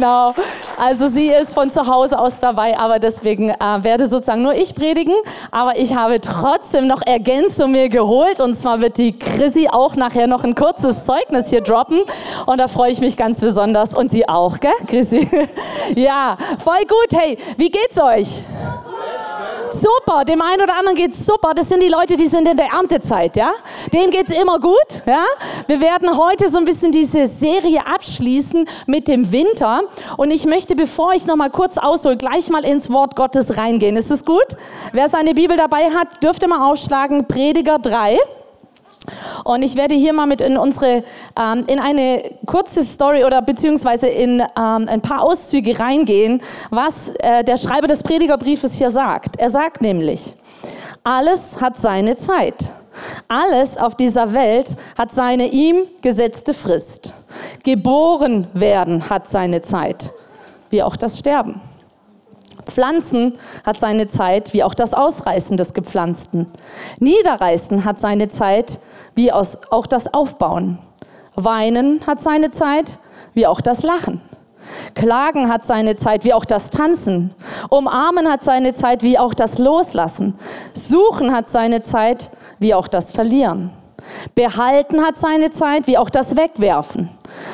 genau. Also sie ist von zu Hause aus dabei, aber deswegen äh, werde sozusagen nur ich predigen. Aber ich habe trotzdem noch Ergänzung mir geholt. Und zwar wird die Chrissy auch nachher noch ein kurzes Zeugnis hier droppen. Und da freue ich mich ganz besonders. Und sie auch, gell, Chrissy? ja, voll gut. Hey, wie geht's euch? Super, dem einen oder anderen geht's super. Das sind die Leute, die sind in der Erntezeit, ja? Denen geht's immer gut, ja? Wir werden heute so ein bisschen diese Serie abschließen mit dem Winter und ich möchte, bevor ich noch mal kurz aushole, gleich mal ins Wort Gottes reingehen. Ist es gut? Wer seine Bibel dabei hat, dürfte mal aufschlagen Prediger 3. Und ich werde hier mal mit in unsere, ähm, in eine kurze Story oder beziehungsweise in ähm, ein paar Auszüge reingehen, was äh, der Schreiber des Predigerbriefes hier sagt. Er sagt nämlich, alles hat seine Zeit. Alles auf dieser Welt hat seine ihm gesetzte Frist. Geboren werden hat seine Zeit, wie auch das Sterben. Pflanzen hat seine Zeit, wie auch das Ausreißen des Gepflanzten. Niederreißen hat seine Zeit, wie auch das Aufbauen. Weinen hat seine Zeit, wie auch das Lachen. Klagen hat seine Zeit, wie auch das Tanzen. Umarmen hat seine Zeit, wie auch das Loslassen. Suchen hat seine Zeit, wie auch das Verlieren. Behalten hat seine Zeit, wie auch das Wegwerfen.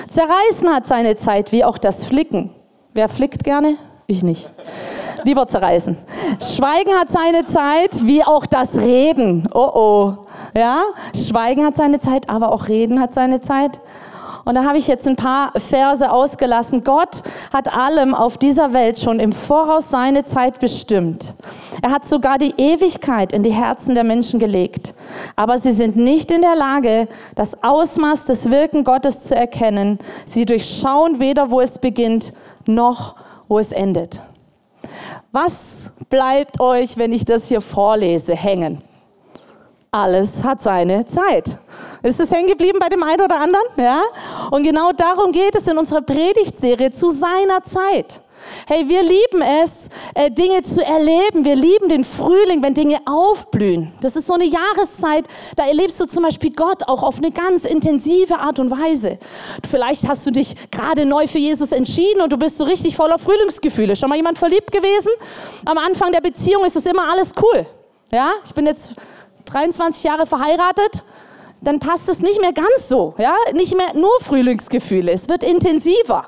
Zerreißen hat seine Zeit, wie auch das Flicken. Wer flickt gerne? Ich nicht. Lieber zerreißen. Schweigen hat seine Zeit, wie auch das Reden. Oh oh. Ja, Schweigen hat seine Zeit, aber auch Reden hat seine Zeit. Und da habe ich jetzt ein paar Verse ausgelassen. Gott hat allem auf dieser Welt schon im Voraus seine Zeit bestimmt. Er hat sogar die Ewigkeit in die Herzen der Menschen gelegt. Aber sie sind nicht in der Lage, das Ausmaß des Wirken Gottes zu erkennen. Sie durchschauen weder, wo es beginnt, noch wo es endet. Was bleibt euch, wenn ich das hier vorlese, hängen? Alles hat seine Zeit. Ist es hängen geblieben bei dem einen oder anderen? Ja? Und genau darum geht es in unserer Predigtserie zu seiner Zeit. Hey, wir lieben es, äh, Dinge zu erleben. Wir lieben den Frühling, wenn Dinge aufblühen. Das ist so eine Jahreszeit, da erlebst du zum Beispiel Gott auch auf eine ganz intensive Art und Weise. Vielleicht hast du dich gerade neu für Jesus entschieden und du bist so richtig voller Frühlingsgefühle. Schon mal jemand verliebt gewesen? Am Anfang der Beziehung ist es immer alles cool. Ja, ich bin jetzt 23 Jahre verheiratet, dann passt es nicht mehr ganz so, ja, nicht mehr nur Frühlingsgefühle, es wird intensiver.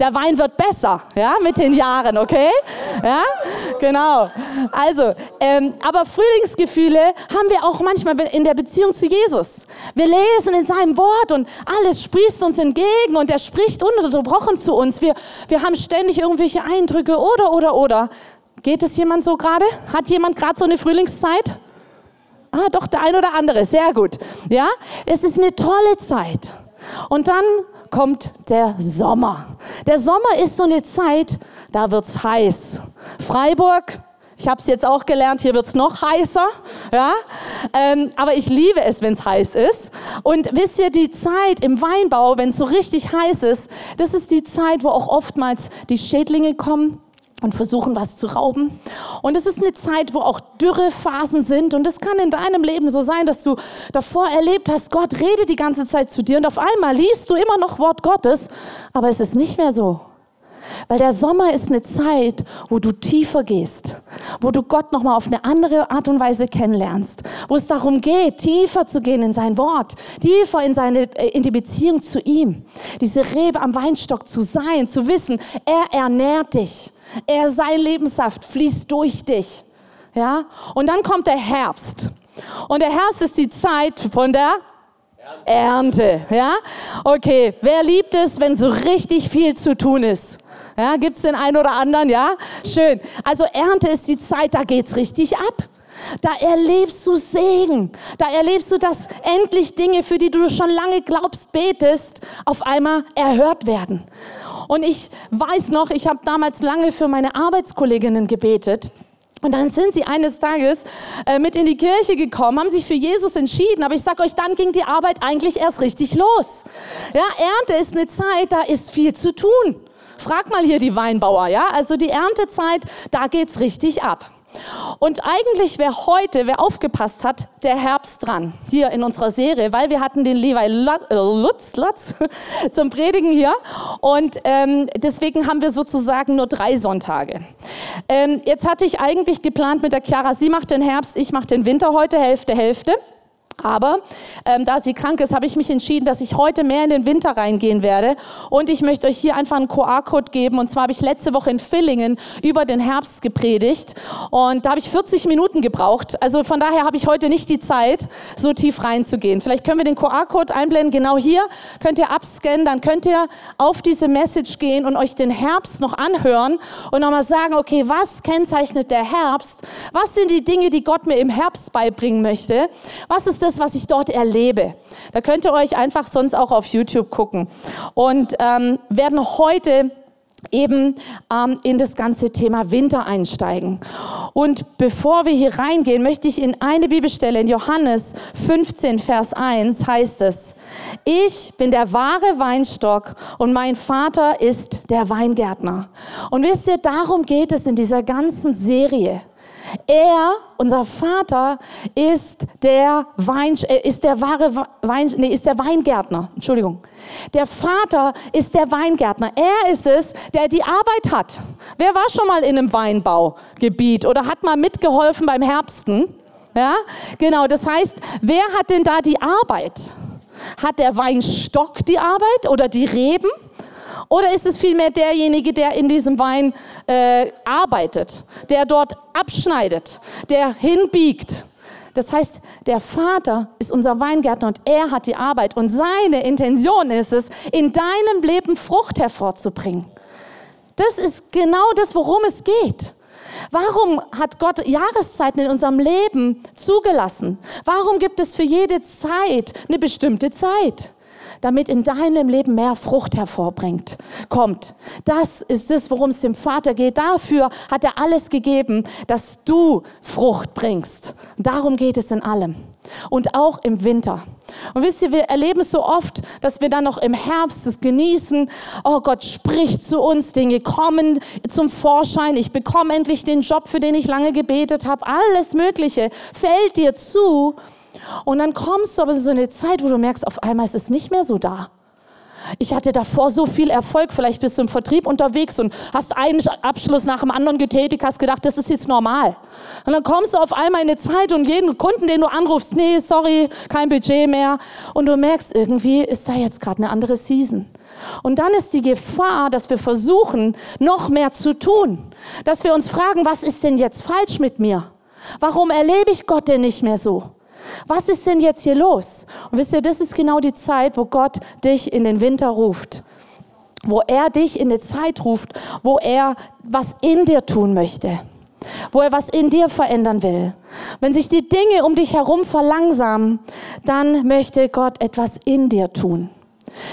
Der Wein wird besser, ja, mit den Jahren, okay? Ja, genau. Also, ähm, aber Frühlingsgefühle haben wir auch manchmal in der Beziehung zu Jesus. Wir lesen in seinem Wort und alles sprießt uns entgegen und er spricht ununterbrochen zu uns. Wir, wir haben ständig irgendwelche Eindrücke oder, oder, oder. Geht es jemand so gerade? Hat jemand gerade so eine Frühlingszeit? Ah, doch, der ein oder andere. Sehr gut. Ja, es ist eine tolle Zeit. Und dann kommt der Sommer. Der Sommer ist so eine Zeit, da wird's heiß. Freiburg, ich habe es jetzt auch gelernt, hier wird's noch heißer. Ja? Ähm, aber ich liebe es, wenn es heiß ist. Und wisst ihr, die Zeit im Weinbau, wenn es so richtig heiß ist, das ist die Zeit, wo auch oftmals die Schädlinge kommen und versuchen, was zu rauben. Und es ist eine Zeit, wo auch Dürrephasen sind. Und es kann in deinem Leben so sein, dass du davor erlebt hast, Gott redet die ganze Zeit zu dir und auf einmal liest du immer noch Wort Gottes, aber es ist nicht mehr so. Weil der Sommer ist eine Zeit, wo du tiefer gehst, wo du Gott nochmal auf eine andere Art und Weise kennenlernst, wo es darum geht, tiefer zu gehen in sein Wort, tiefer in, seine, äh, in die Beziehung zu ihm, diese Rebe am Weinstock zu sein, zu wissen, er ernährt dich. Er, sein Lebenssaft fließt durch dich. Ja? Und dann kommt der Herbst. Und der Herbst ist die Zeit von der Ernte. Ja? Okay, wer liebt es, wenn so richtig viel zu tun ist? Ja, Gibt es den einen oder anderen? Ja, schön. Also Ernte ist die Zeit, da geht es richtig ab. Da erlebst du Segen. Da erlebst du, dass endlich Dinge, für die du schon lange glaubst, betest, auf einmal erhört werden. Und ich weiß noch, ich habe damals lange für meine Arbeitskolleginnen gebetet. Und dann sind sie eines Tages äh, mit in die Kirche gekommen, haben sich für Jesus entschieden. Aber ich sage euch, dann ging die Arbeit eigentlich erst richtig los. Ja, Ernte ist eine Zeit, da ist viel zu tun. Frag mal hier die Weinbauer, ja? Also die Erntezeit, da geht's richtig ab. Und eigentlich wäre heute, wer aufgepasst hat, der Herbst dran, hier in unserer Serie, weil wir hatten den Levi Lutz, Lutz zum Predigen hier. Und ähm, deswegen haben wir sozusagen nur drei Sonntage. Ähm, jetzt hatte ich eigentlich geplant mit der Chiara, sie macht den Herbst, ich mache den Winter heute, Hälfte, Hälfte. Aber ähm, da sie krank ist, habe ich mich entschieden, dass ich heute mehr in den Winter reingehen werde. Und ich möchte euch hier einfach einen QR-Code geben. Und zwar habe ich letzte Woche in Villingen über den Herbst gepredigt. Und da habe ich 40 Minuten gebraucht. Also von daher habe ich heute nicht die Zeit, so tief reinzugehen. Vielleicht können wir den QR-Code einblenden. Genau hier könnt ihr abscannen. Dann könnt ihr auf diese Message gehen und euch den Herbst noch anhören und nochmal sagen, okay, was kennzeichnet der Herbst? Was sind die Dinge, die Gott mir im Herbst beibringen möchte? Was ist das das, was ich dort erlebe. Da könnt ihr euch einfach sonst auch auf YouTube gucken. Und ähm, werden heute eben ähm, in das ganze Thema Winter einsteigen. Und bevor wir hier reingehen, möchte ich in eine Bibelstelle in Johannes 15, Vers 1 heißt es, ich bin der wahre Weinstock und mein Vater ist der Weingärtner. Und wisst ihr, darum geht es in dieser ganzen Serie. Er, unser Vater, ist der Wein, äh, ist der wahre Wein, nee, ist der Weingärtner. Entschuldigung. Der Vater ist der Weingärtner. Er ist es, der die Arbeit hat. Wer war schon mal in einem Weinbaugebiet oder hat mal mitgeholfen beim Herbsten? Ja, genau. Das heißt, wer hat denn da die Arbeit? Hat der Weinstock die Arbeit oder die Reben? Oder ist es vielmehr derjenige, der in diesem Wein äh, arbeitet, der dort abschneidet, der hinbiegt? Das heißt, der Vater ist unser Weingärtner und er hat die Arbeit und seine Intention ist es, in deinem Leben Frucht hervorzubringen. Das ist genau das, worum es geht. Warum hat Gott Jahreszeiten in unserem Leben zugelassen? Warum gibt es für jede Zeit eine bestimmte Zeit? Damit in deinem Leben mehr Frucht hervorbringt, kommt. Das ist es, worum es dem Vater geht. Dafür hat er alles gegeben, dass du Frucht bringst. Darum geht es in allem. Und auch im Winter. Und wisst ihr, wir erleben es so oft, dass wir dann noch im Herbst es genießen. Oh, Gott spricht zu uns, Dinge kommen zum Vorschein. Ich bekomme endlich den Job, für den ich lange gebetet habe. Alles Mögliche fällt dir zu. Und dann kommst du aber in so eine Zeit, wo du merkst, auf einmal ist es nicht mehr so da. Ich hatte davor so viel Erfolg, vielleicht bist du im Vertrieb unterwegs und hast einen Abschluss nach dem anderen getätigt, hast gedacht, das ist jetzt normal. Und dann kommst du auf einmal in eine Zeit und jeden Kunden, den du anrufst, nee, sorry, kein Budget mehr. Und du merkst, irgendwie ist da jetzt gerade eine andere Season. Und dann ist die Gefahr, dass wir versuchen, noch mehr zu tun. Dass wir uns fragen, was ist denn jetzt falsch mit mir? Warum erlebe ich Gott denn nicht mehr so? Was ist denn jetzt hier los? Und wisst ihr, das ist genau die Zeit, wo Gott dich in den Winter ruft. Wo er dich in eine Zeit ruft, wo er was in dir tun möchte. Wo er was in dir verändern will. Wenn sich die Dinge um dich herum verlangsamen, dann möchte Gott etwas in dir tun.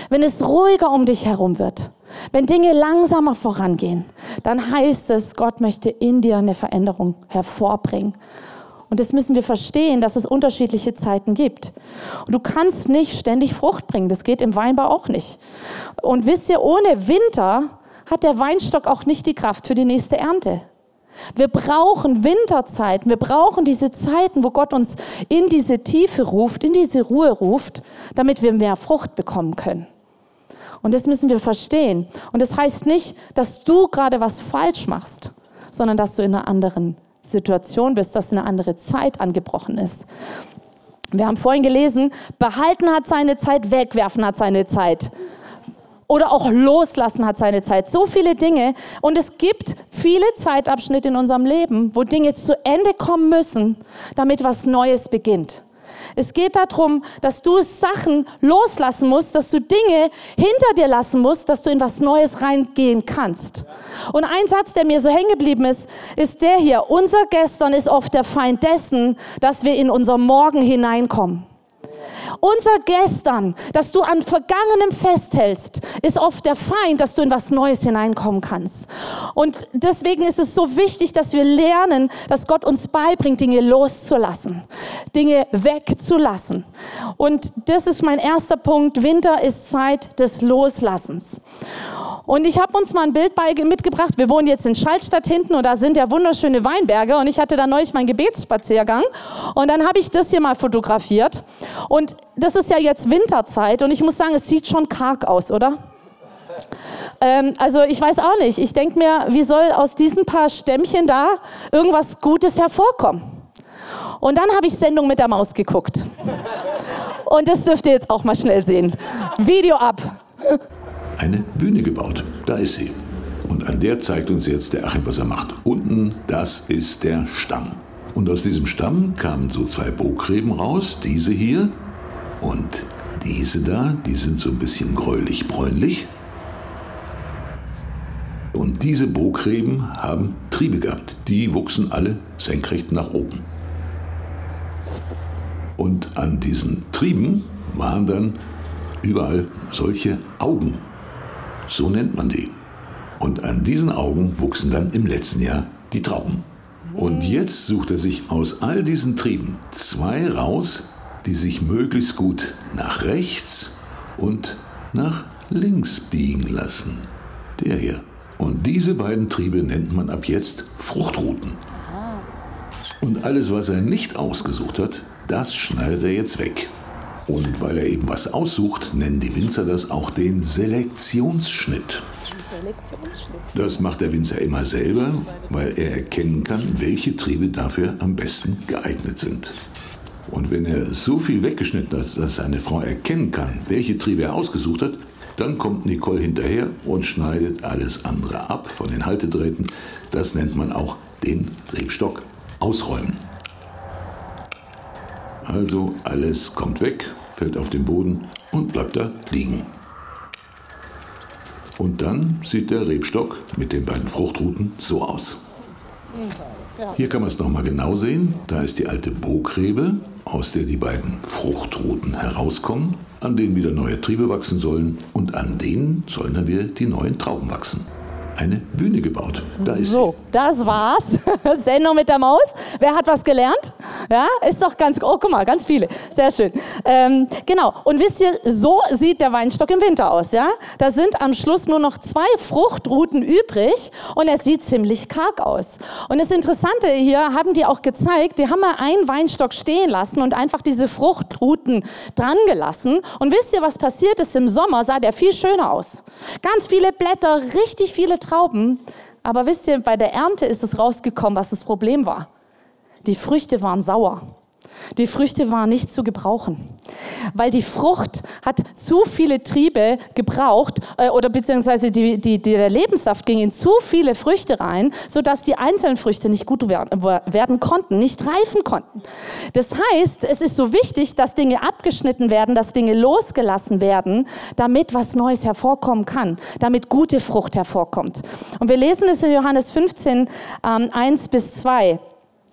Wenn es ruhiger um dich herum wird, wenn Dinge langsamer vorangehen, dann heißt es, Gott möchte in dir eine Veränderung hervorbringen. Und das müssen wir verstehen, dass es unterschiedliche Zeiten gibt. Und du kannst nicht ständig Frucht bringen. Das geht im Weinbau auch nicht. Und wisst ihr, ohne Winter hat der Weinstock auch nicht die Kraft für die nächste Ernte. Wir brauchen Winterzeiten. Wir brauchen diese Zeiten, wo Gott uns in diese Tiefe ruft, in diese Ruhe ruft, damit wir mehr Frucht bekommen können. Und das müssen wir verstehen. Und das heißt nicht, dass du gerade was falsch machst, sondern dass du in einer anderen Situation bist, dass eine andere Zeit angebrochen ist. Wir haben vorhin gelesen, behalten hat seine Zeit, wegwerfen hat seine Zeit. Oder auch loslassen hat seine Zeit. So viele Dinge. Und es gibt viele Zeitabschnitte in unserem Leben, wo Dinge zu Ende kommen müssen, damit was Neues beginnt. Es geht darum, dass du Sachen loslassen musst, dass du Dinge hinter dir lassen musst, dass du in was Neues reingehen kannst. Und ein Satz, der mir so hängen geblieben ist, ist der hier. Unser Gestern ist oft der Feind dessen, dass wir in unser Morgen hineinkommen. Unser Gestern, dass du an Vergangenem festhältst, ist oft der Feind, dass du in was Neues hineinkommen kannst. Und deswegen ist es so wichtig, dass wir lernen, dass Gott uns beibringt, Dinge loszulassen, Dinge wegzulassen. Und das ist mein erster Punkt. Winter ist Zeit des Loslassens. Und ich habe uns mal ein Bild bei, mitgebracht. Wir wohnen jetzt in Schallstadt hinten und da sind ja wunderschöne Weinberge. Und ich hatte da neulich meinen Gebetsspaziergang. Und dann habe ich das hier mal fotografiert. Und das ist ja jetzt Winterzeit. Und ich muss sagen, es sieht schon karg aus, oder? Ähm, also ich weiß auch nicht. Ich denke mir, wie soll aus diesen paar Stämmchen da irgendwas Gutes hervorkommen? Und dann habe ich Sendung mit der Maus geguckt. Und das dürft ihr jetzt auch mal schnell sehen. Video ab eine Bühne gebaut. Da ist sie. Und an der zeigt uns jetzt der Achim, was er macht. Unten, das ist der Stamm. Und aus diesem Stamm kamen so zwei Bogräben raus, diese hier und diese da, die sind so ein bisschen gräulich-bräunlich. Und diese Bogräben haben Triebe gehabt. Die wuchsen alle senkrecht nach oben. Und an diesen Trieben waren dann überall solche Augen so nennt man die. Und an diesen Augen wuchsen dann im letzten Jahr die Trauben. Und jetzt sucht er sich aus all diesen Trieben zwei raus, die sich möglichst gut nach rechts und nach links biegen lassen. Der hier. Und diese beiden Triebe nennt man ab jetzt Fruchtruten. Und alles, was er nicht ausgesucht hat, das schneidet er jetzt weg. Und weil er eben was aussucht, nennen die Winzer das auch den Selektionsschnitt. Selektionsschnitt. Das macht der Winzer immer selber, weil er erkennen kann, welche Triebe dafür am besten geeignet sind. Und wenn er so viel weggeschnitten hat, dass seine Frau erkennen kann, welche Triebe er ausgesucht hat, dann kommt Nicole hinterher und schneidet alles andere ab von den Haltedrähten. Das nennt man auch den Rebstock ausräumen. Also alles kommt weg, fällt auf den Boden und bleibt da liegen. Und dann sieht der Rebstock mit den beiden Fruchtruten so aus. Hier kann man es nochmal genau sehen. Da ist die alte Bogrebe, aus der die beiden Fruchtruten herauskommen, an denen wieder neue Triebe wachsen sollen und an denen sollen dann wieder die neuen Trauben wachsen eine Bühne gebaut. Da ist so, das war's. Sendung mit der Maus. Wer hat was gelernt? Ja, ist doch ganz, oh, guck mal, ganz viele. Sehr schön. Ähm, genau. Und wisst ihr, so sieht der Weinstock im Winter aus, ja? Da sind am Schluss nur noch zwei Fruchtruten übrig und er sieht ziemlich karg aus. Und das Interessante hier haben die auch gezeigt, die haben mal einen Weinstock stehen lassen und einfach diese Fruchtruten dran gelassen. Und wisst ihr, was passiert ist? Im Sommer sah der viel schöner aus. Ganz viele Blätter, richtig viele Trauben. Aber wisst ihr, bei der Ernte ist es rausgekommen, was das Problem war. Die Früchte waren sauer. Die Früchte waren nicht zu gebrauchen, weil die Frucht hat zu viele Triebe gebraucht äh, oder beziehungsweise die, die, die, der Lebenssaft ging in zu viele Früchte rein, sodass die einzelnen Früchte nicht gut werden, werden konnten, nicht reifen konnten. Das heißt, es ist so wichtig, dass Dinge abgeschnitten werden, dass Dinge losgelassen werden, damit was Neues hervorkommen kann, damit gute Frucht hervorkommt. Und wir lesen es in Johannes 15, ähm, 1 bis 2.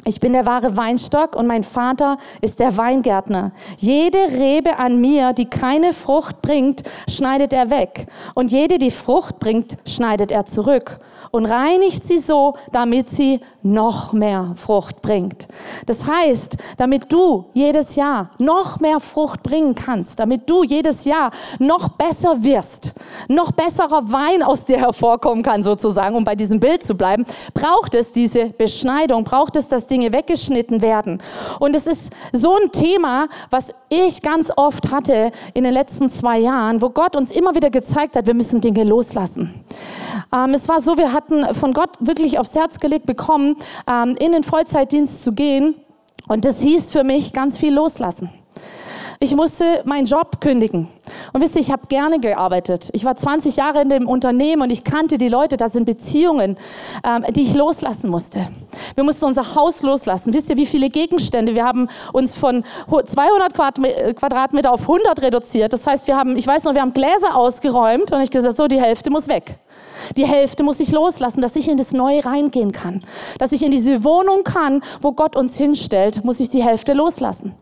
Ich bin der wahre Weinstock und mein Vater ist der Weingärtner. Jede Rebe an mir, die keine Frucht bringt, schneidet er weg. Und jede, die Frucht bringt, schneidet er zurück und reinigt sie so, damit sie noch mehr Frucht bringt. Das heißt, damit du jedes Jahr noch mehr Frucht bringen kannst, damit du jedes Jahr noch besser wirst, noch besserer Wein aus dir hervorkommen kann sozusagen, um bei diesem Bild zu bleiben, braucht es diese Beschneidung, braucht es, dass Dinge weggeschnitten werden. Und es ist so ein Thema, was ich ganz oft hatte in den letzten zwei Jahren, wo Gott uns immer wieder gezeigt hat, wir müssen Dinge loslassen. Ähm, es war so, wir hatten von Gott wirklich aufs Herz gelegt bekommen, ähm, in den Vollzeitdienst zu gehen. Und das hieß für mich ganz viel loslassen. Ich musste meinen Job kündigen. Und wisst ihr, ich habe gerne gearbeitet. Ich war 20 Jahre in dem Unternehmen und ich kannte die Leute. Da sind Beziehungen, ähm, die ich loslassen musste. Wir mussten unser Haus loslassen. Wisst ihr, wie viele Gegenstände? Wir haben uns von 200 Quadratmeter auf 100 reduziert. Das heißt, wir haben, ich weiß noch, wir haben Gläser ausgeräumt und ich gesagt, so die Hälfte muss weg. Die Hälfte muss ich loslassen, dass ich in das Neue reingehen kann. Dass ich in diese Wohnung kann, wo Gott uns hinstellt, muss ich die Hälfte loslassen.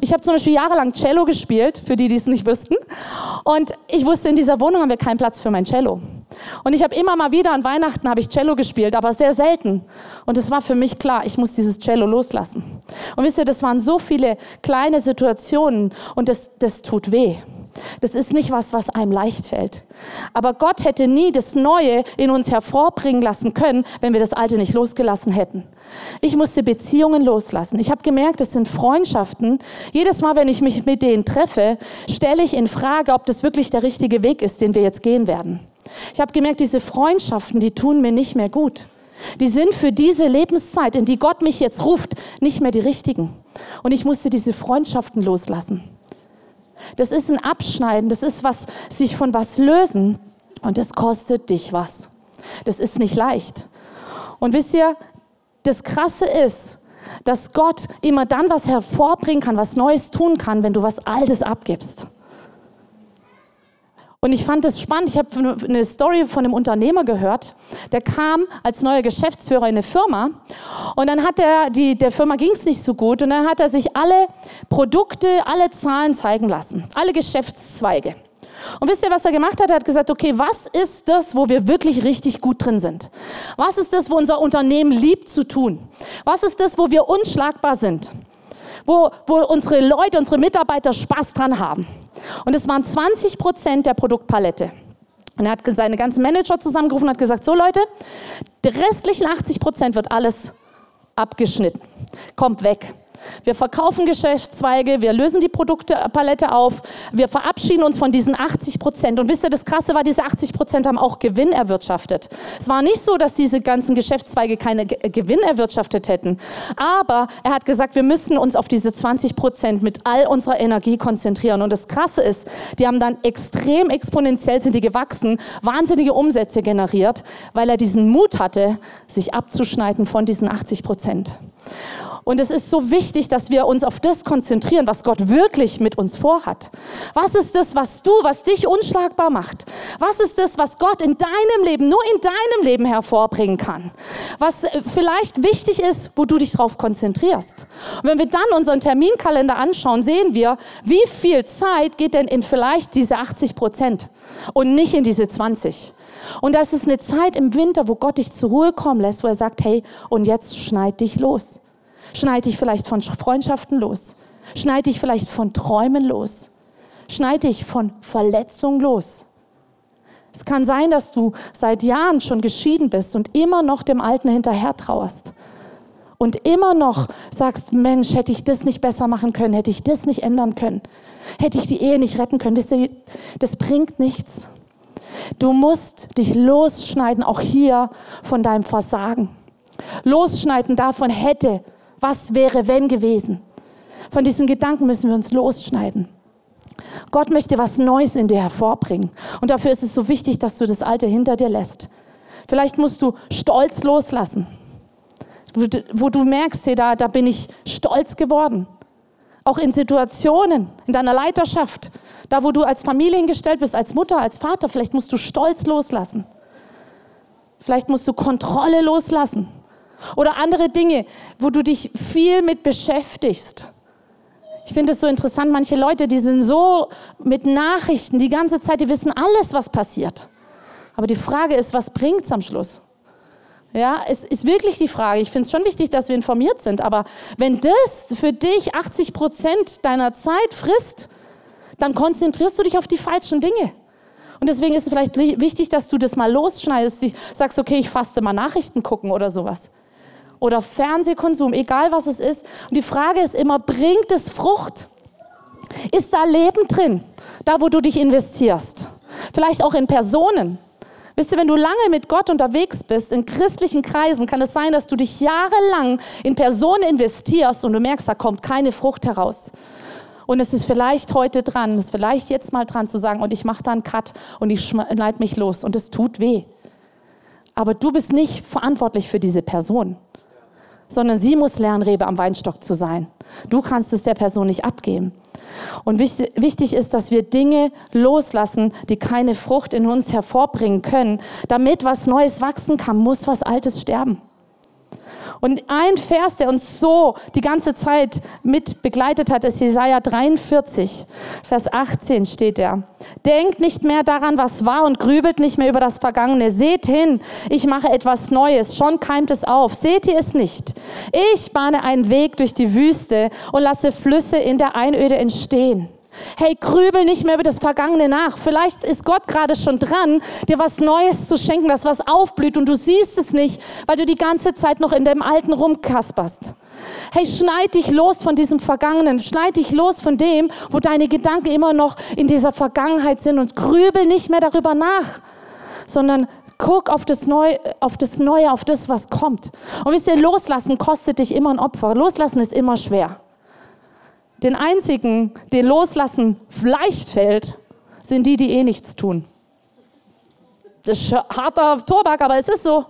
Ich habe zum Beispiel jahrelang Cello gespielt, für die, die es nicht wüssten. Und ich wusste, in dieser Wohnung haben wir keinen Platz für mein Cello. Und ich habe immer mal wieder an Weihnachten habe ich Cello gespielt, aber sehr selten. Und es war für mich klar, ich muss dieses Cello loslassen. Und wisst ihr, das waren so viele kleine Situationen und das, das tut weh. Das ist nicht was, was einem leicht fällt. Aber Gott hätte nie das Neue in uns hervorbringen lassen können, wenn wir das Alte nicht losgelassen hätten. Ich musste Beziehungen loslassen. Ich habe gemerkt, es sind Freundschaften. Jedes Mal, wenn ich mich mit denen treffe, stelle ich in Frage, ob das wirklich der richtige Weg ist, den wir jetzt gehen werden. Ich habe gemerkt, diese Freundschaften, die tun mir nicht mehr gut. Die sind für diese Lebenszeit, in die Gott mich jetzt ruft, nicht mehr die richtigen. Und ich musste diese Freundschaften loslassen. Das ist ein Abschneiden, das ist was, sich von was lösen und das kostet dich was. Das ist nicht leicht. Und wisst ihr, das Krasse ist, dass Gott immer dann was hervorbringen kann, was Neues tun kann, wenn du was Altes abgibst. Und ich fand es spannend. Ich habe eine Story von einem Unternehmer gehört. Der kam als neuer Geschäftsführer in eine Firma und dann hat er die der Firma ging es nicht so gut und dann hat er sich alle Produkte, alle Zahlen zeigen lassen, alle Geschäftszweige. Und wisst ihr, was er gemacht hat? Er hat gesagt, okay, was ist das, wo wir wirklich richtig gut drin sind? Was ist das, wo unser Unternehmen liebt zu tun? Was ist das, wo wir unschlagbar sind? Wo, wo unsere Leute, unsere Mitarbeiter Spaß dran haben? Und es waren 20 Prozent der Produktpalette. Und er hat seine ganzen Manager zusammengerufen und hat gesagt, so Leute, die restlichen 80 Prozent wird alles abgeschnitten, kommt weg. Wir verkaufen Geschäftszweige, wir lösen die Produktpalette auf, wir verabschieden uns von diesen 80 Prozent. Und wisst ihr, das Krasse war, diese 80 Prozent haben auch Gewinn erwirtschaftet. Es war nicht so, dass diese ganzen Geschäftszweige keine Gewinn erwirtschaftet hätten. Aber er hat gesagt, wir müssen uns auf diese 20 Prozent mit all unserer Energie konzentrieren. Und das Krasse ist, die haben dann extrem exponentiell sind die gewachsen, wahnsinnige Umsätze generiert, weil er diesen Mut hatte, sich abzuschneiden von diesen 80 Prozent. Und es ist so wichtig, dass wir uns auf das konzentrieren, was Gott wirklich mit uns vorhat. Was ist das, was du, was dich unschlagbar macht? Was ist das, was Gott in deinem Leben, nur in deinem Leben hervorbringen kann? Was äh, vielleicht wichtig ist, wo du dich darauf konzentrierst. Und wenn wir dann unseren Terminkalender anschauen, sehen wir, wie viel Zeit geht denn in vielleicht diese 80 Prozent und nicht in diese 20. Und das ist eine Zeit im Winter, wo Gott dich zur Ruhe kommen lässt, wo er sagt, hey, und jetzt schneid dich los. Schneid dich vielleicht von Freundschaften los. Schneid dich vielleicht von Träumen los. Schneid dich von Verletzung los. Es kann sein, dass du seit Jahren schon geschieden bist und immer noch dem Alten hinterher trauerst. Und immer noch sagst, Mensch, hätte ich das nicht besser machen können, hätte ich das nicht ändern können, hätte ich die Ehe nicht retten können. Das bringt nichts. Du musst dich losschneiden, auch hier von deinem Versagen. Losschneiden davon hätte, was wäre, wenn gewesen? Von diesen Gedanken müssen wir uns losschneiden. Gott möchte was Neues in dir hervorbringen. Und dafür ist es so wichtig, dass du das Alte hinter dir lässt. Vielleicht musst du Stolz loslassen. Wo du merkst, hey, da, da bin ich stolz geworden. Auch in Situationen, in deiner Leiterschaft, da wo du als Familie hingestellt bist, als Mutter, als Vater, vielleicht musst du Stolz loslassen. Vielleicht musst du Kontrolle loslassen. Oder andere Dinge, wo du dich viel mit beschäftigst. Ich finde es so interessant, manche Leute, die sind so mit Nachrichten die ganze Zeit, die wissen alles, was passiert. Aber die Frage ist, was bringt es am Schluss? Ja, es ist wirklich die Frage. Ich finde es schon wichtig, dass wir informiert sind. Aber wenn das für dich 80 Prozent deiner Zeit frisst, dann konzentrierst du dich auf die falschen Dinge. Und deswegen ist es vielleicht wichtig, dass du das mal losschneidest, sagst, okay, ich faste mal Nachrichten gucken oder sowas oder Fernsehkonsum, egal was es ist. Und die Frage ist immer, bringt es Frucht? Ist da Leben drin, da wo du dich investierst? Vielleicht auch in Personen. Wisst ihr, wenn du lange mit Gott unterwegs bist, in christlichen Kreisen, kann es sein, dass du dich jahrelang in Personen investierst und du merkst, da kommt keine Frucht heraus. Und es ist vielleicht heute dran, es ist vielleicht jetzt mal dran zu sagen, und ich mache da einen Cut und ich schneide mich los und es tut weh. Aber du bist nicht verantwortlich für diese Person sondern sie muss lernen, Rebe am Weinstock zu sein. Du kannst es der Person nicht abgeben. Und wichtig ist, dass wir Dinge loslassen, die keine Frucht in uns hervorbringen können. Damit was Neues wachsen kann, muss was Altes sterben. Und ein Vers, der uns so die ganze Zeit mit begleitet hat, ist Jesaja 43, Vers 18 steht er. Denkt nicht mehr daran, was war und grübelt nicht mehr über das Vergangene. Seht hin, ich mache etwas Neues, schon keimt es auf. Seht ihr es nicht? Ich bahne einen Weg durch die Wüste und lasse Flüsse in der Einöde entstehen. Hey, grübel nicht mehr über das Vergangene nach. Vielleicht ist Gott gerade schon dran, dir was Neues zu schenken, das was aufblüht und du siehst es nicht, weil du die ganze Zeit noch in dem Alten rumkasperst. Hey, schneid dich los von diesem Vergangenen, schneid dich los von dem, wo deine Gedanken immer noch in dieser Vergangenheit sind und grübel nicht mehr darüber nach, sondern guck auf das, Neue, auf das Neue, auf das, was kommt. Und wisst ihr, loslassen kostet dich immer ein Opfer. Loslassen ist immer schwer. Den einzigen, den Loslassen leicht fällt, sind die, die eh nichts tun. Das ist harter Tobak, aber es ist so.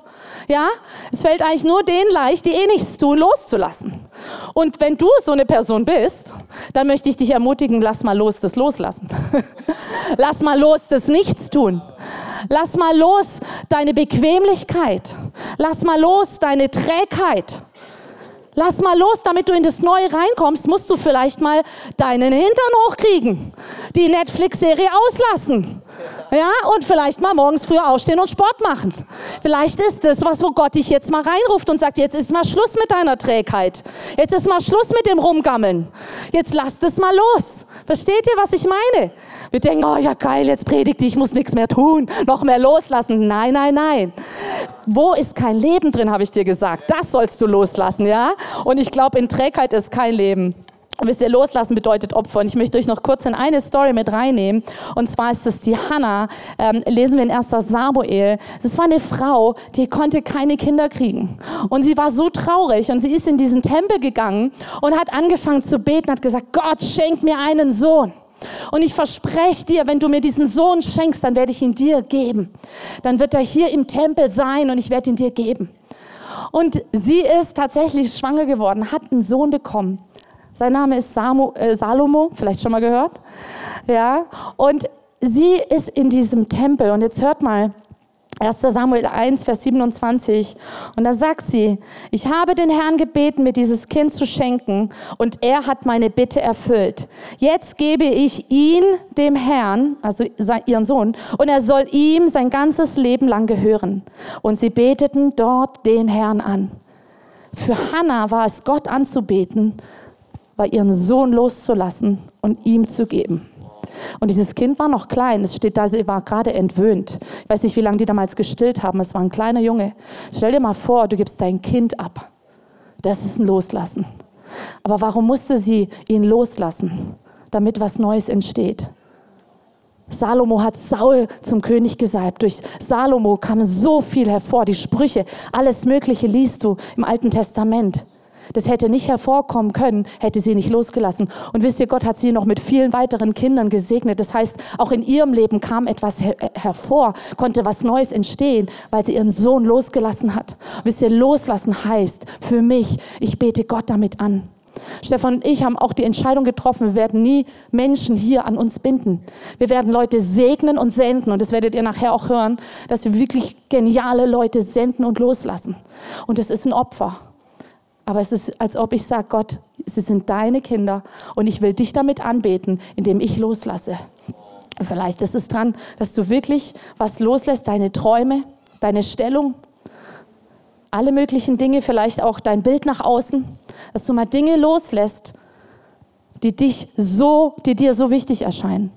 Ja, es fällt eigentlich nur denen leicht, die eh nichts tun, loszulassen. Und wenn du so eine Person bist, dann möchte ich dich ermutigen, lass mal los das Loslassen. lass mal los das Nichtstun. Lass mal los deine Bequemlichkeit. Lass mal los deine Trägheit. Lass mal los, damit du in das Neue reinkommst, musst du vielleicht mal deinen Hintern hochkriegen, die Netflix-Serie auslassen. Ja, und vielleicht mal morgens früher aufstehen und Sport machen. Vielleicht ist das was, wo Gott dich jetzt mal reinruft und sagt, jetzt ist mal Schluss mit deiner Trägheit. Jetzt ist mal Schluss mit dem Rumgammeln. Jetzt lass das mal los. Versteht ihr, was ich meine? Wir denken, oh ja geil, jetzt predigt ich muss nichts mehr tun, noch mehr loslassen. Nein, nein, nein. Wo ist kein Leben drin, habe ich dir gesagt. Das sollst du loslassen, ja? Und ich glaube, in Trägheit ist kein Leben. Wisst ihr, loslassen bedeutet Opfer. Und ich möchte euch noch kurz in eine Story mit reinnehmen. Und zwar ist es die Hannah, ähm, lesen wir in 1. Samuel. Das war eine Frau, die konnte keine Kinder kriegen. Und sie war so traurig und sie ist in diesen Tempel gegangen und hat angefangen zu beten, hat gesagt, Gott, schenk mir einen Sohn. Und ich verspreche dir, wenn du mir diesen Sohn schenkst, dann werde ich ihn dir geben. Dann wird er hier im Tempel sein und ich werde ihn dir geben. Und sie ist tatsächlich schwanger geworden, hat einen Sohn bekommen. Sein Name ist Samo, äh, Salomo, vielleicht schon mal gehört. Ja, und sie ist in diesem Tempel und jetzt hört mal, 1. Samuel 1, Vers 27. Und da sagt sie, ich habe den Herrn gebeten, mir dieses Kind zu schenken, und er hat meine Bitte erfüllt. Jetzt gebe ich ihn dem Herrn, also ihren Sohn, und er soll ihm sein ganzes Leben lang gehören. Und sie beteten dort den Herrn an. Für Hannah war es Gott anzubeten, war ihren Sohn loszulassen und ihm zu geben. Und dieses Kind war noch klein. Es steht da, sie war gerade entwöhnt. Ich weiß nicht, wie lange die damals gestillt haben. Es war ein kleiner Junge. Stell dir mal vor, du gibst dein Kind ab. Das ist ein Loslassen. Aber warum musste sie ihn loslassen? Damit was Neues entsteht. Salomo hat Saul zum König gesalbt. Durch Salomo kam so viel hervor. Die Sprüche, alles Mögliche liest du im Alten Testament. Das hätte nicht hervorkommen können, hätte sie nicht losgelassen. Und wisst ihr, Gott hat sie noch mit vielen weiteren Kindern gesegnet. Das heißt, auch in ihrem Leben kam etwas her hervor, konnte was Neues entstehen, weil sie ihren Sohn losgelassen hat. wisst ihr, loslassen heißt für mich, ich bete Gott damit an. Stefan und ich haben auch die Entscheidung getroffen, wir werden nie Menschen hier an uns binden. Wir werden Leute segnen und senden und das werdet ihr nachher auch hören, dass wir wirklich geniale Leute senden und loslassen. Und das ist ein Opfer. Aber es ist, als ob ich sage, Gott, sie sind deine Kinder und ich will dich damit anbeten, indem ich loslasse. Vielleicht ist es dran, dass du wirklich was loslässt, deine Träume, deine Stellung, alle möglichen Dinge, vielleicht auch dein Bild nach außen, dass du mal Dinge loslässt, die dich so, die dir so wichtig erscheinen.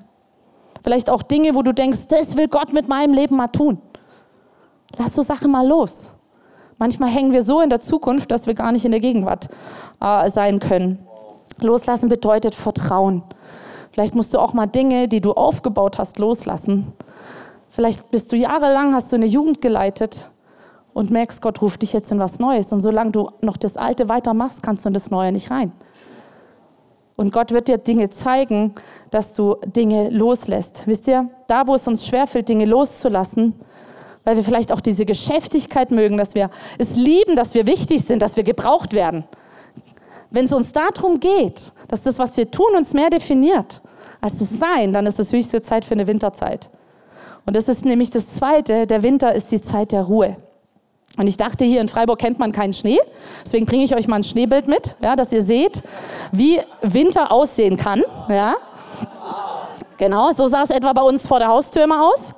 Vielleicht auch Dinge, wo du denkst, das will Gott mit meinem Leben mal tun. Lass so Sachen mal los. Manchmal hängen wir so in der Zukunft, dass wir gar nicht in der Gegenwart äh, sein können. Loslassen bedeutet Vertrauen. Vielleicht musst du auch mal Dinge, die du aufgebaut hast, loslassen. Vielleicht bist du jahrelang, hast du eine Jugend geleitet und merkst, Gott ruft dich jetzt in was Neues. Und solange du noch das Alte weitermachst, kannst du in das Neue nicht rein. Und Gott wird dir Dinge zeigen, dass du Dinge loslässt. Wisst ihr, da wo es uns schwerfällt, Dinge loszulassen, weil wir vielleicht auch diese Geschäftigkeit mögen, dass wir es lieben, dass wir wichtig sind, dass wir gebraucht werden. Wenn es uns darum geht, dass das, was wir tun, uns mehr definiert als das Sein, dann ist es höchste Zeit für eine Winterzeit. Und das ist nämlich das Zweite, der Winter ist die Zeit der Ruhe. Und ich dachte, hier in Freiburg kennt man keinen Schnee. Deswegen bringe ich euch mal ein Schneebild mit, ja, dass ihr seht, wie Winter aussehen kann. Ja. Genau, so sah es etwa bei uns vor der Haustür immer aus.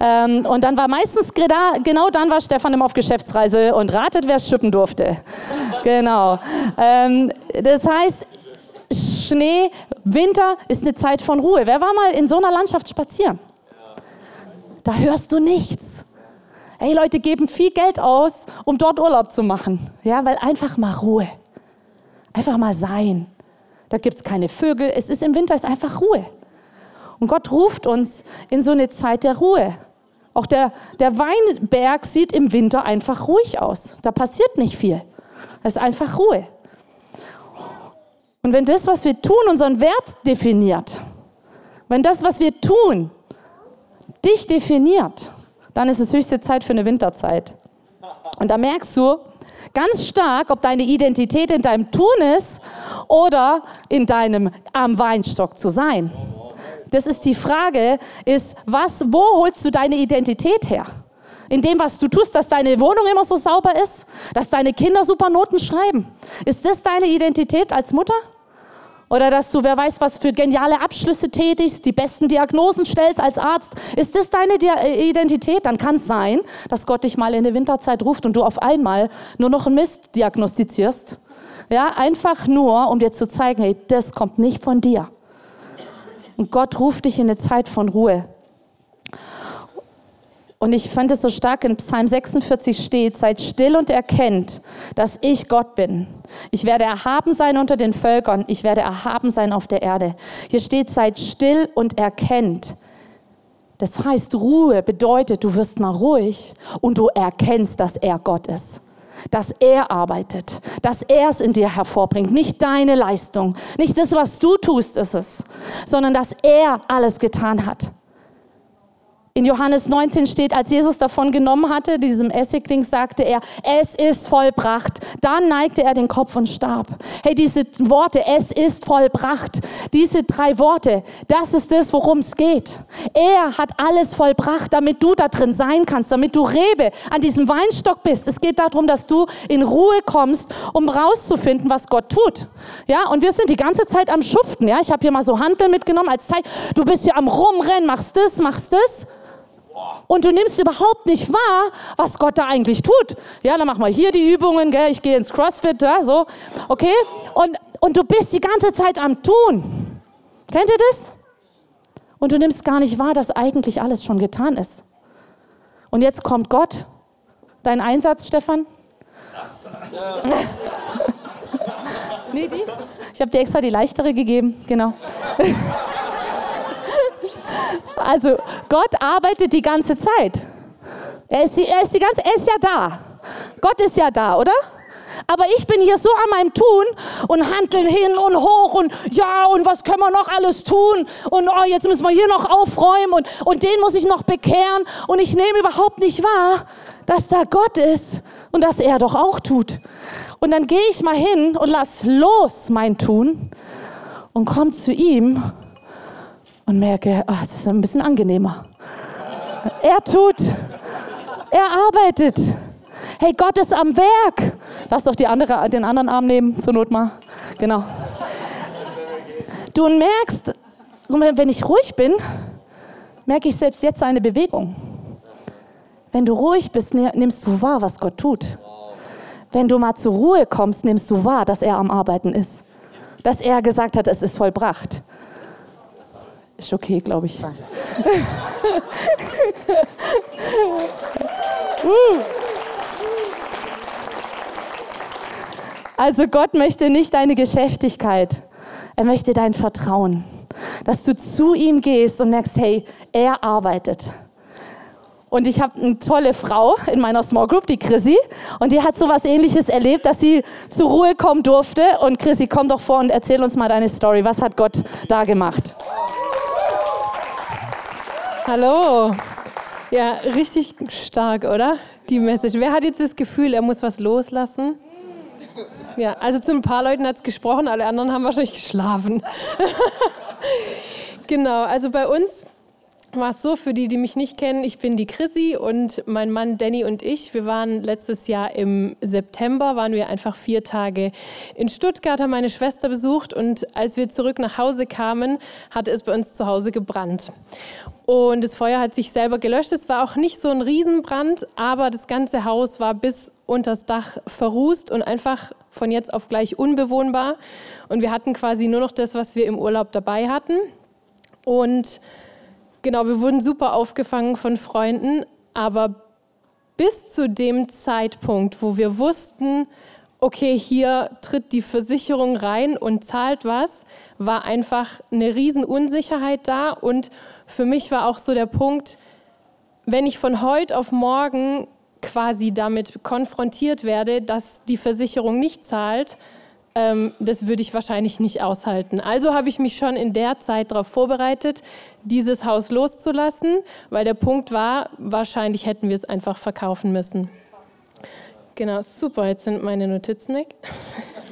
Ähm, und dann war meistens genau dann war Stefan immer auf Geschäftsreise und ratet, wer schippen durfte. genau. Ähm, das heißt, Schnee, Winter ist eine Zeit von Ruhe. Wer war mal in so einer Landschaft spazieren? Da hörst du nichts. Hey, Leute geben viel Geld aus, um dort Urlaub zu machen. Ja, weil einfach mal Ruhe. Einfach mal sein. Da gibt es keine Vögel. Es ist im Winter ist einfach Ruhe. Und Gott ruft uns in so eine Zeit der Ruhe. Auch der, der Weinberg sieht im Winter einfach ruhig aus. Da passiert nicht viel. Es ist einfach Ruhe. Und wenn das, was wir tun, unseren Wert definiert, wenn das, was wir tun, dich definiert, dann ist es höchste Zeit für eine Winterzeit. Und da merkst du ganz stark, ob deine Identität in deinem Tun ist oder in deinem am Weinstock zu sein. Das ist die Frage, ist, was, wo holst du deine Identität her? In dem, was du tust, dass deine Wohnung immer so sauber ist, dass deine Kinder super Noten schreiben. Ist das deine Identität als Mutter? Oder dass du, wer weiß, was für geniale Abschlüsse tätigst, die besten Diagnosen stellst als Arzt. Ist das deine äh, Identität? Dann kann es sein, dass Gott dich mal in der Winterzeit ruft und du auf einmal nur noch einen Mist diagnostizierst. Ja, einfach nur, um dir zu zeigen, hey, das kommt nicht von dir. Und Gott ruft dich in eine Zeit von Ruhe. Und ich fand es so stark, in Psalm 46 steht, seid still und erkennt, dass ich Gott bin. Ich werde erhaben sein unter den Völkern, ich werde erhaben sein auf der Erde. Hier steht, seid still und erkennt. Das heißt, Ruhe bedeutet, du wirst mal ruhig und du erkennst, dass er Gott ist. Dass er arbeitet, dass er es in dir hervorbringt. Nicht deine Leistung, nicht das, was du tust, ist es, sondern dass er alles getan hat. In Johannes 19 steht, als Jesus davon genommen hatte, diesem Essigling, sagte er, es ist vollbracht. Dann neigte er den Kopf und starb. Hey, diese Worte, es ist vollbracht, diese drei Worte, das ist es, worum es geht. Er hat alles vollbracht, damit du da drin sein kannst, damit du Rebe an diesem Weinstock bist. Es geht darum, dass du in Ruhe kommst, um rauszufinden, was Gott tut. Ja, und wir sind die ganze Zeit am Schuften. Ja, ich habe hier mal so Handel mitgenommen als Zeit. Du bist hier am Rumrennen, machst das, machst das. Und du nimmst überhaupt nicht wahr, was Gott da eigentlich tut. Ja, dann mach mal hier die Übungen, gell? ich gehe ins CrossFit, ja, so, okay? Und, und du bist die ganze Zeit am Tun. Kennt ihr das? Und du nimmst gar nicht wahr, dass eigentlich alles schon getan ist. Und jetzt kommt Gott. Dein Einsatz, Stefan? nee, die? Ich habe dir extra die leichtere gegeben, genau. Also Gott arbeitet die ganze Zeit. Er ist, die, er ist, die ganze, er ist ja da. Gott ist ja da, oder? Aber ich bin hier so an meinem Tun und handeln hin und hoch und ja, und was können wir noch alles tun? Und oh, jetzt müssen wir hier noch aufräumen und, und den muss ich noch bekehren. Und ich nehme überhaupt nicht wahr, dass da Gott ist und dass er doch auch tut. Und dann gehe ich mal hin und lass los mein Tun und komme zu ihm und merke, ach, es ist ein bisschen angenehmer. Er tut, er arbeitet. Hey, Gott ist am Werk. Lass doch die andere, den anderen Arm nehmen, zur Not mal. Genau. Du merkst, wenn ich ruhig bin, merke ich selbst jetzt eine Bewegung. Wenn du ruhig bist, ne, nimmst du wahr, was Gott tut. Wenn du mal zur Ruhe kommst, nimmst du wahr, dass er am Arbeiten ist. Dass er gesagt hat, es ist vollbracht. Ist okay, glaube ich. Danke. Also Gott möchte nicht deine Geschäftigkeit, er möchte dein Vertrauen, dass du zu ihm gehst und merkst, hey, er arbeitet. Und ich habe eine tolle Frau in meiner Small Group, die Chrissy, und die hat so was ähnliches erlebt, dass sie zur Ruhe kommen durfte. Und Chrissy, komm doch vor und erzähl uns mal deine Story. Was hat Gott da gemacht? Hallo. Ja, richtig stark, oder? Die Message. Wer hat jetzt das Gefühl, er muss was loslassen? Ja, also zu ein paar Leuten hat es gesprochen, alle anderen haben wahrscheinlich geschlafen. genau, also bei uns war es so, für die, die mich nicht kennen, ich bin die Chrissy und mein Mann Danny und ich, wir waren letztes Jahr im September, waren wir einfach vier Tage in Stuttgart, haben meine Schwester besucht und als wir zurück nach Hause kamen, hatte es bei uns zu Hause gebrannt. Und das Feuer hat sich selber gelöscht. Es war auch nicht so ein Riesenbrand, aber das ganze Haus war bis unters Dach verrußt und einfach von jetzt auf gleich unbewohnbar. Und wir hatten quasi nur noch das, was wir im Urlaub dabei hatten. Und genau, wir wurden super aufgefangen von Freunden, aber bis zu dem Zeitpunkt, wo wir wussten, okay, hier tritt die Versicherung rein und zahlt was, war einfach eine Riesenunsicherheit da. Und für mich war auch so der Punkt, wenn ich von heute auf morgen quasi damit konfrontiert werde, dass die Versicherung nicht zahlt, ähm, das würde ich wahrscheinlich nicht aushalten. Also habe ich mich schon in der Zeit darauf vorbereitet, dieses Haus loszulassen, weil der Punkt war, wahrscheinlich hätten wir es einfach verkaufen müssen. Genau, super, jetzt sind meine Notizen weg.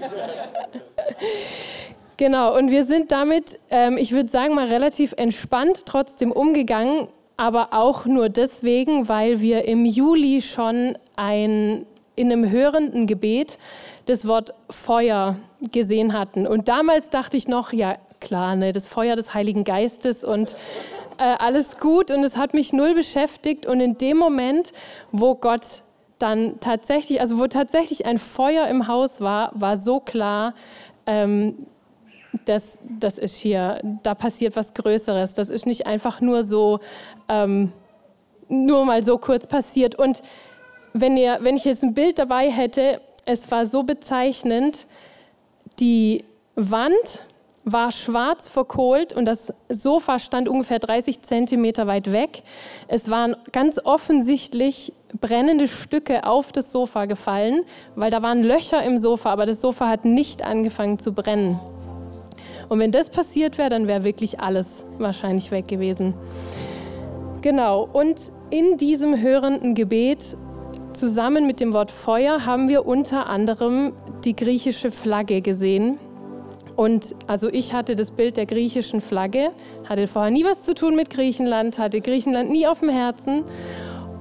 genau, und wir sind damit, ähm, ich würde sagen, mal relativ entspannt trotzdem umgegangen, aber auch nur deswegen, weil wir im Juli schon ein, in einem hörenden Gebet das Wort Feuer gesehen hatten. Und damals dachte ich noch, ja klar, ne, das Feuer des Heiligen Geistes und äh, alles gut. Und es hat mich null beschäftigt. Und in dem Moment, wo Gott dann tatsächlich, also wo tatsächlich ein Feuer im Haus war, war so klar, ähm, das, das ist hier, da passiert was Größeres. Das ist nicht einfach nur so, ähm, nur mal so kurz passiert. Und wenn, ihr, wenn ich jetzt ein Bild dabei hätte, es war so bezeichnend, die Wand war schwarz verkohlt und das Sofa stand ungefähr 30 Zentimeter weit weg. Es waren ganz offensichtlich brennende Stücke auf das Sofa gefallen, weil da waren Löcher im Sofa, aber das Sofa hat nicht angefangen zu brennen. Und wenn das passiert wäre, dann wäre wirklich alles wahrscheinlich weg gewesen. Genau, und in diesem hörenden Gebet zusammen mit dem Wort Feuer haben wir unter anderem die griechische Flagge gesehen. Und also ich hatte das Bild der griechischen Flagge, hatte vorher nie was zu tun mit Griechenland, hatte Griechenland nie auf dem Herzen.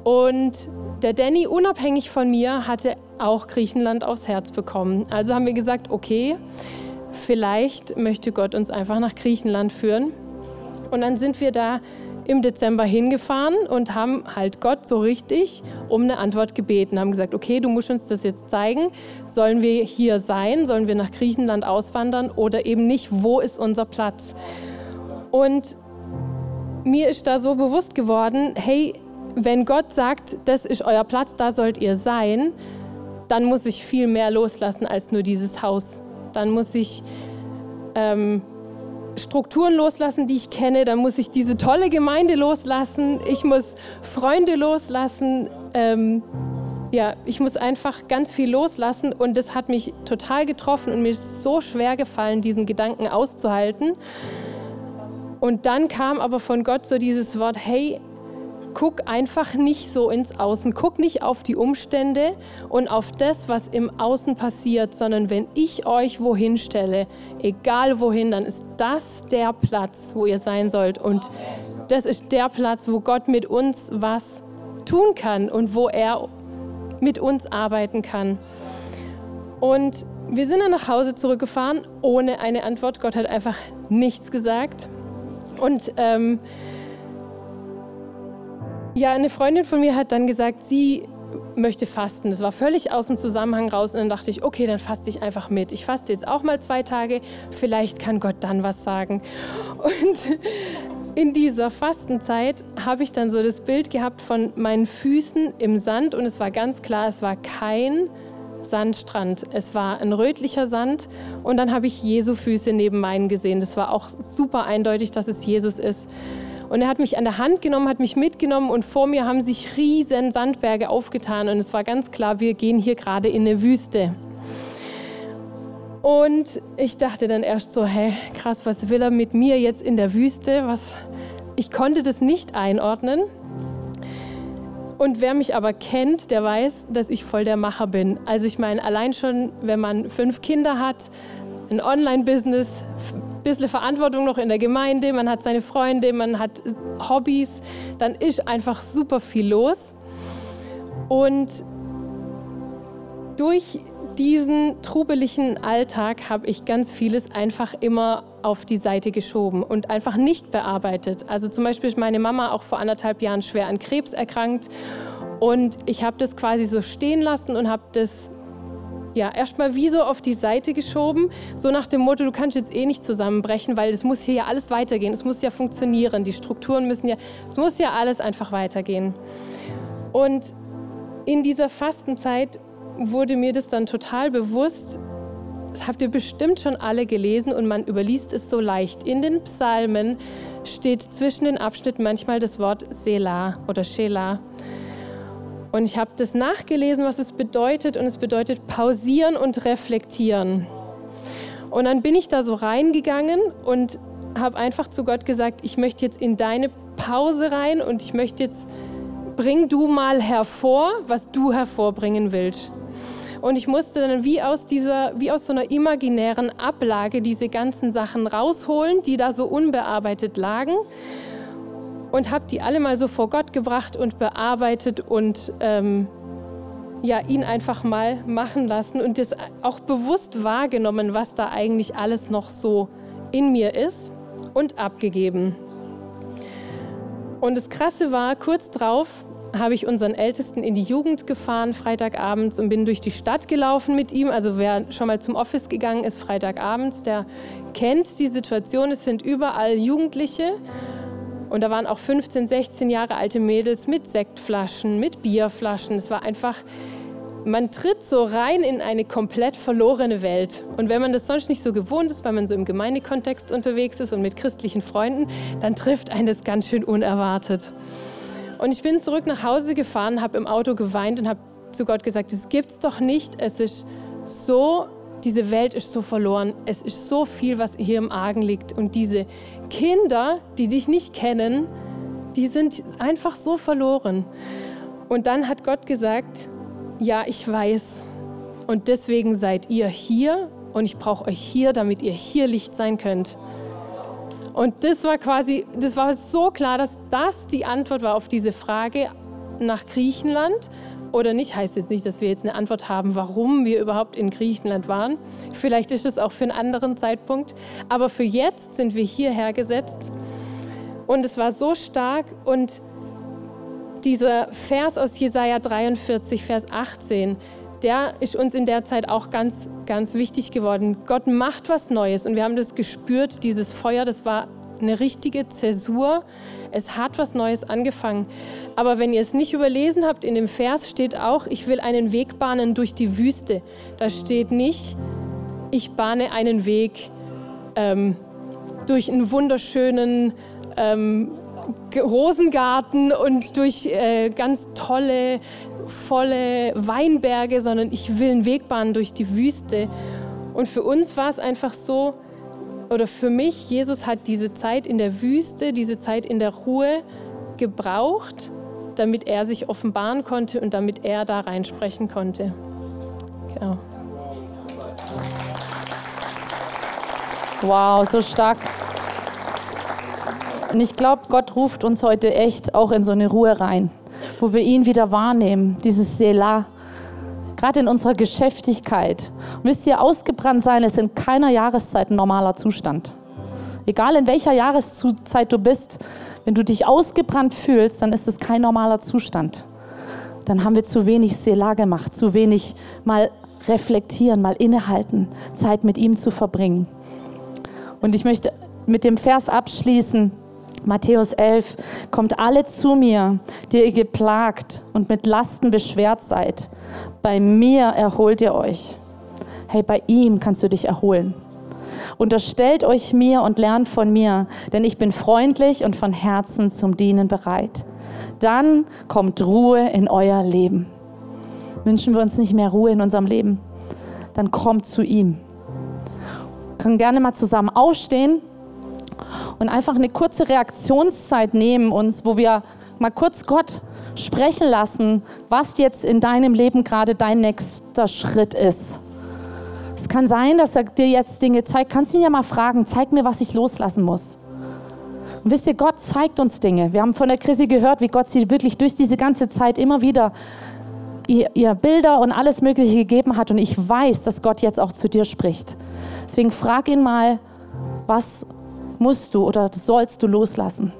Und der Danny, unabhängig von mir, hatte auch Griechenland aufs Herz bekommen. Also haben wir gesagt, okay, vielleicht möchte Gott uns einfach nach Griechenland führen. Und dann sind wir da im Dezember hingefahren und haben halt Gott so richtig um eine Antwort gebeten. Haben gesagt, okay, du musst uns das jetzt zeigen. Sollen wir hier sein? Sollen wir nach Griechenland auswandern oder eben nicht? Wo ist unser Platz? Und mir ist da so bewusst geworden, hey, wenn Gott sagt, das ist euer Platz, da sollt ihr sein, dann muss ich viel mehr loslassen als nur dieses Haus dann muss ich ähm, Strukturen loslassen, die ich kenne, dann muss ich diese tolle Gemeinde loslassen, ich muss Freunde loslassen, ähm, ja, ich muss einfach ganz viel loslassen. Und das hat mich total getroffen und mir ist so schwer gefallen, diesen Gedanken auszuhalten. Und dann kam aber von Gott so dieses Wort, hey, guck einfach nicht so ins Außen, guck nicht auf die Umstände und auf das, was im Außen passiert, sondern wenn ich euch wohin stelle, egal wohin, dann ist das der Platz, wo ihr sein sollt. Und das ist der Platz, wo Gott mit uns was tun kann und wo er mit uns arbeiten kann. Und wir sind dann nach Hause zurückgefahren ohne eine Antwort. Gott hat einfach nichts gesagt. Und ähm, ja, eine Freundin von mir hat dann gesagt, sie möchte fasten. Das war völlig aus dem Zusammenhang raus. Und dann dachte ich, okay, dann faste ich einfach mit. Ich faste jetzt auch mal zwei Tage. Vielleicht kann Gott dann was sagen. Und in dieser Fastenzeit habe ich dann so das Bild gehabt von meinen Füßen im Sand. Und es war ganz klar, es war kein Sandstrand. Es war ein rötlicher Sand. Und dann habe ich Jesu Füße neben meinen gesehen. Das war auch super eindeutig, dass es Jesus ist. Und er hat mich an der Hand genommen, hat mich mitgenommen und vor mir haben sich riesen Sandberge aufgetan und es war ganz klar, wir gehen hier gerade in eine Wüste. Und ich dachte dann erst so, hä, krass, was will er mit mir jetzt in der Wüste? Was? Ich konnte das nicht einordnen. Und wer mich aber kennt, der weiß, dass ich voll der Macher bin. Also ich meine, allein schon, wenn man fünf Kinder hat, ein Online-Business, bisschen Verantwortung noch in der Gemeinde, man hat seine Freunde, man hat Hobbys, dann ist einfach super viel los. Und durch diesen trubeligen Alltag habe ich ganz vieles einfach immer auf die Seite geschoben und einfach nicht bearbeitet. Also zum Beispiel ist meine Mama auch vor anderthalb Jahren schwer an Krebs erkrankt und ich habe das quasi so stehen lassen und habe das ja, erstmal wie so auf die Seite geschoben, so nach dem Motto, du kannst jetzt eh nicht zusammenbrechen, weil es muss hier ja alles weitergehen, es muss ja funktionieren, die Strukturen müssen ja, es muss ja alles einfach weitergehen. Und in dieser Fastenzeit wurde mir das dann total bewusst, das habt ihr bestimmt schon alle gelesen und man überliest es so leicht. In den Psalmen steht zwischen den Abschnitten manchmal das Wort Selah oder Shelah. Und ich habe das nachgelesen, was es bedeutet. Und es bedeutet pausieren und reflektieren. Und dann bin ich da so reingegangen und habe einfach zu Gott gesagt, ich möchte jetzt in deine Pause rein und ich möchte jetzt, bring du mal hervor, was du hervorbringen willst. Und ich musste dann wie aus dieser, wie aus so einer imaginären Ablage diese ganzen Sachen rausholen, die da so unbearbeitet lagen und habe die alle mal so vor Gott gebracht und bearbeitet und ähm, ja, ihn einfach mal machen lassen und das auch bewusst wahrgenommen, was da eigentlich alles noch so in mir ist und abgegeben. Und das Krasse war, kurz drauf habe ich unseren Ältesten in die Jugend gefahren, Freitagabends, und bin durch die Stadt gelaufen mit ihm. Also wer schon mal zum Office gegangen ist, Freitagabends, der kennt die Situation. Es sind überall Jugendliche und da waren auch 15, 16 Jahre alte Mädels mit Sektflaschen, mit Bierflaschen. Es war einfach, man tritt so rein in eine komplett verlorene Welt. Und wenn man das sonst nicht so gewohnt ist, weil man so im Gemeindekontext unterwegs ist und mit christlichen Freunden, dann trifft einen das ganz schön unerwartet. Und ich bin zurück nach Hause gefahren, habe im Auto geweint und habe zu Gott gesagt, das gibt's doch nicht. Es ist so diese Welt ist so verloren. Es ist so viel, was hier im Argen liegt. Und diese Kinder, die dich nicht kennen, die sind einfach so verloren. Und dann hat Gott gesagt, ja, ich weiß. Und deswegen seid ihr hier und ich brauche euch hier, damit ihr hier Licht sein könnt. Und das war quasi, das war so klar, dass das die Antwort war auf diese Frage nach Griechenland oder nicht, heißt jetzt nicht, dass wir jetzt eine Antwort haben, warum wir überhaupt in Griechenland waren. Vielleicht ist es auch für einen anderen Zeitpunkt. Aber für jetzt sind wir hierher gesetzt. Und es war so stark. Und dieser Vers aus Jesaja 43, Vers 18, der ist uns in der Zeit auch ganz, ganz wichtig geworden. Gott macht was Neues. Und wir haben das gespürt, dieses Feuer, das war eine richtige Zäsur. Es hat was Neues angefangen. Aber wenn ihr es nicht überlesen habt, in dem Vers steht auch, ich will einen Weg bahnen durch die Wüste. Da steht nicht, ich bahne einen Weg ähm, durch einen wunderschönen ähm, Rosengarten und durch äh, ganz tolle, volle Weinberge, sondern ich will einen Weg bahnen durch die Wüste. Und für uns war es einfach so, oder für mich, Jesus hat diese Zeit in der Wüste, diese Zeit in der Ruhe gebraucht, damit er sich offenbaren konnte und damit er da reinsprechen konnte. Genau. Wow, so stark. Und ich glaube, Gott ruft uns heute echt auch in so eine Ruhe rein, wo wir ihn wieder wahrnehmen, dieses Selah gerade in unserer Geschäftigkeit. Und wisst ihr, ausgebrannt sein ist in keiner Jahreszeit ein normaler Zustand. Egal in welcher Jahreszeit du bist, wenn du dich ausgebrannt fühlst, dann ist es kein normaler Zustand. Dann haben wir zu wenig Selah gemacht, zu wenig mal reflektieren, mal innehalten, Zeit mit ihm zu verbringen. Und ich möchte mit dem Vers abschließen, Matthäus 11, kommt alle zu mir, die ihr geplagt und mit Lasten beschwert seid. Bei mir erholt ihr euch. Hey, bei ihm kannst du dich erholen. Unterstellt euch mir und lernt von mir, denn ich bin freundlich und von Herzen zum Dienen bereit. Dann kommt Ruhe in euer Leben. Wünschen wir uns nicht mehr Ruhe in unserem Leben? Dann kommt zu ihm. Wir können gerne mal zusammen aufstehen und einfach eine kurze Reaktionszeit nehmen uns, wo wir mal kurz Gott sprechen lassen, was jetzt in deinem Leben gerade dein nächster Schritt ist. Es kann sein, dass er dir jetzt Dinge zeigt. Kannst ihn ja mal fragen, zeig mir, was ich loslassen muss. Und wisst ihr, Gott zeigt uns Dinge. Wir haben von der Krise gehört, wie Gott sie wirklich durch diese ganze Zeit immer wieder ihr, ihr Bilder und alles Mögliche gegeben hat. Und ich weiß, dass Gott jetzt auch zu dir spricht. Deswegen frag ihn mal, was musst du oder sollst du loslassen?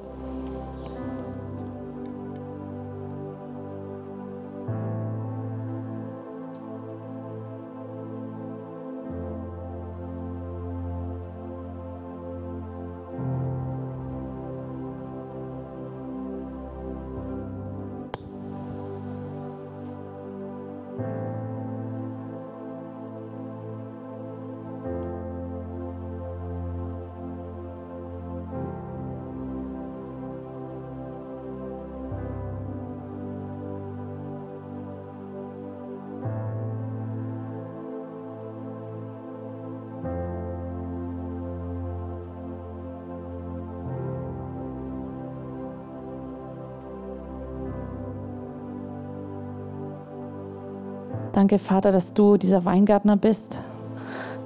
Danke, Vater, dass du dieser Weingärtner bist,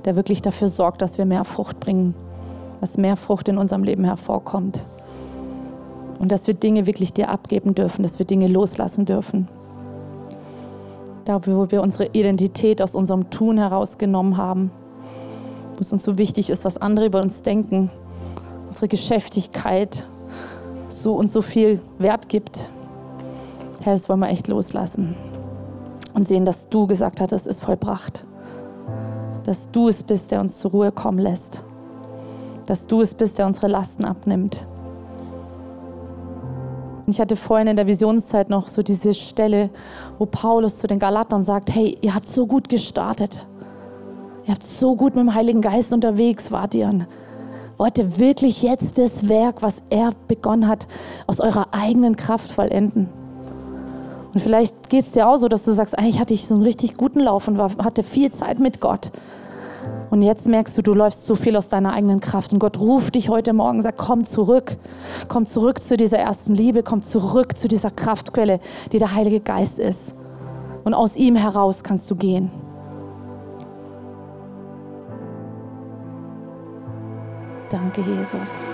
der wirklich dafür sorgt, dass wir mehr Frucht bringen, dass mehr Frucht in unserem Leben hervorkommt. Und dass wir Dinge wirklich dir abgeben dürfen, dass wir Dinge loslassen dürfen. Da, wo wir unsere Identität aus unserem Tun herausgenommen haben, wo es uns so wichtig ist, was andere über uns denken, unsere Geschäftigkeit so und so viel Wert gibt. Herr, das wollen wir echt loslassen und sehen, dass du gesagt hast, es ist vollbracht. Dass du es bist, der uns zur Ruhe kommen lässt. Dass du es bist, der unsere Lasten abnimmt. Und ich hatte vorhin in der Visionszeit noch so diese Stelle, wo Paulus zu den Galatern sagt, hey, ihr habt so gut gestartet. Ihr habt so gut mit dem Heiligen Geist unterwegs, wart ihr. Wollt ihr wirklich jetzt das Werk, was er begonnen hat, aus eurer eigenen Kraft vollenden? Und vielleicht geht es dir auch so, dass du sagst, eigentlich hatte ich so einen richtig guten Lauf und war, hatte viel Zeit mit Gott. Und jetzt merkst du, du läufst so viel aus deiner eigenen Kraft. Und Gott ruft dich heute Morgen, sagt, komm zurück. Komm zurück zu dieser ersten Liebe. Komm zurück zu dieser Kraftquelle, die der Heilige Geist ist. Und aus ihm heraus kannst du gehen. Danke, Jesus.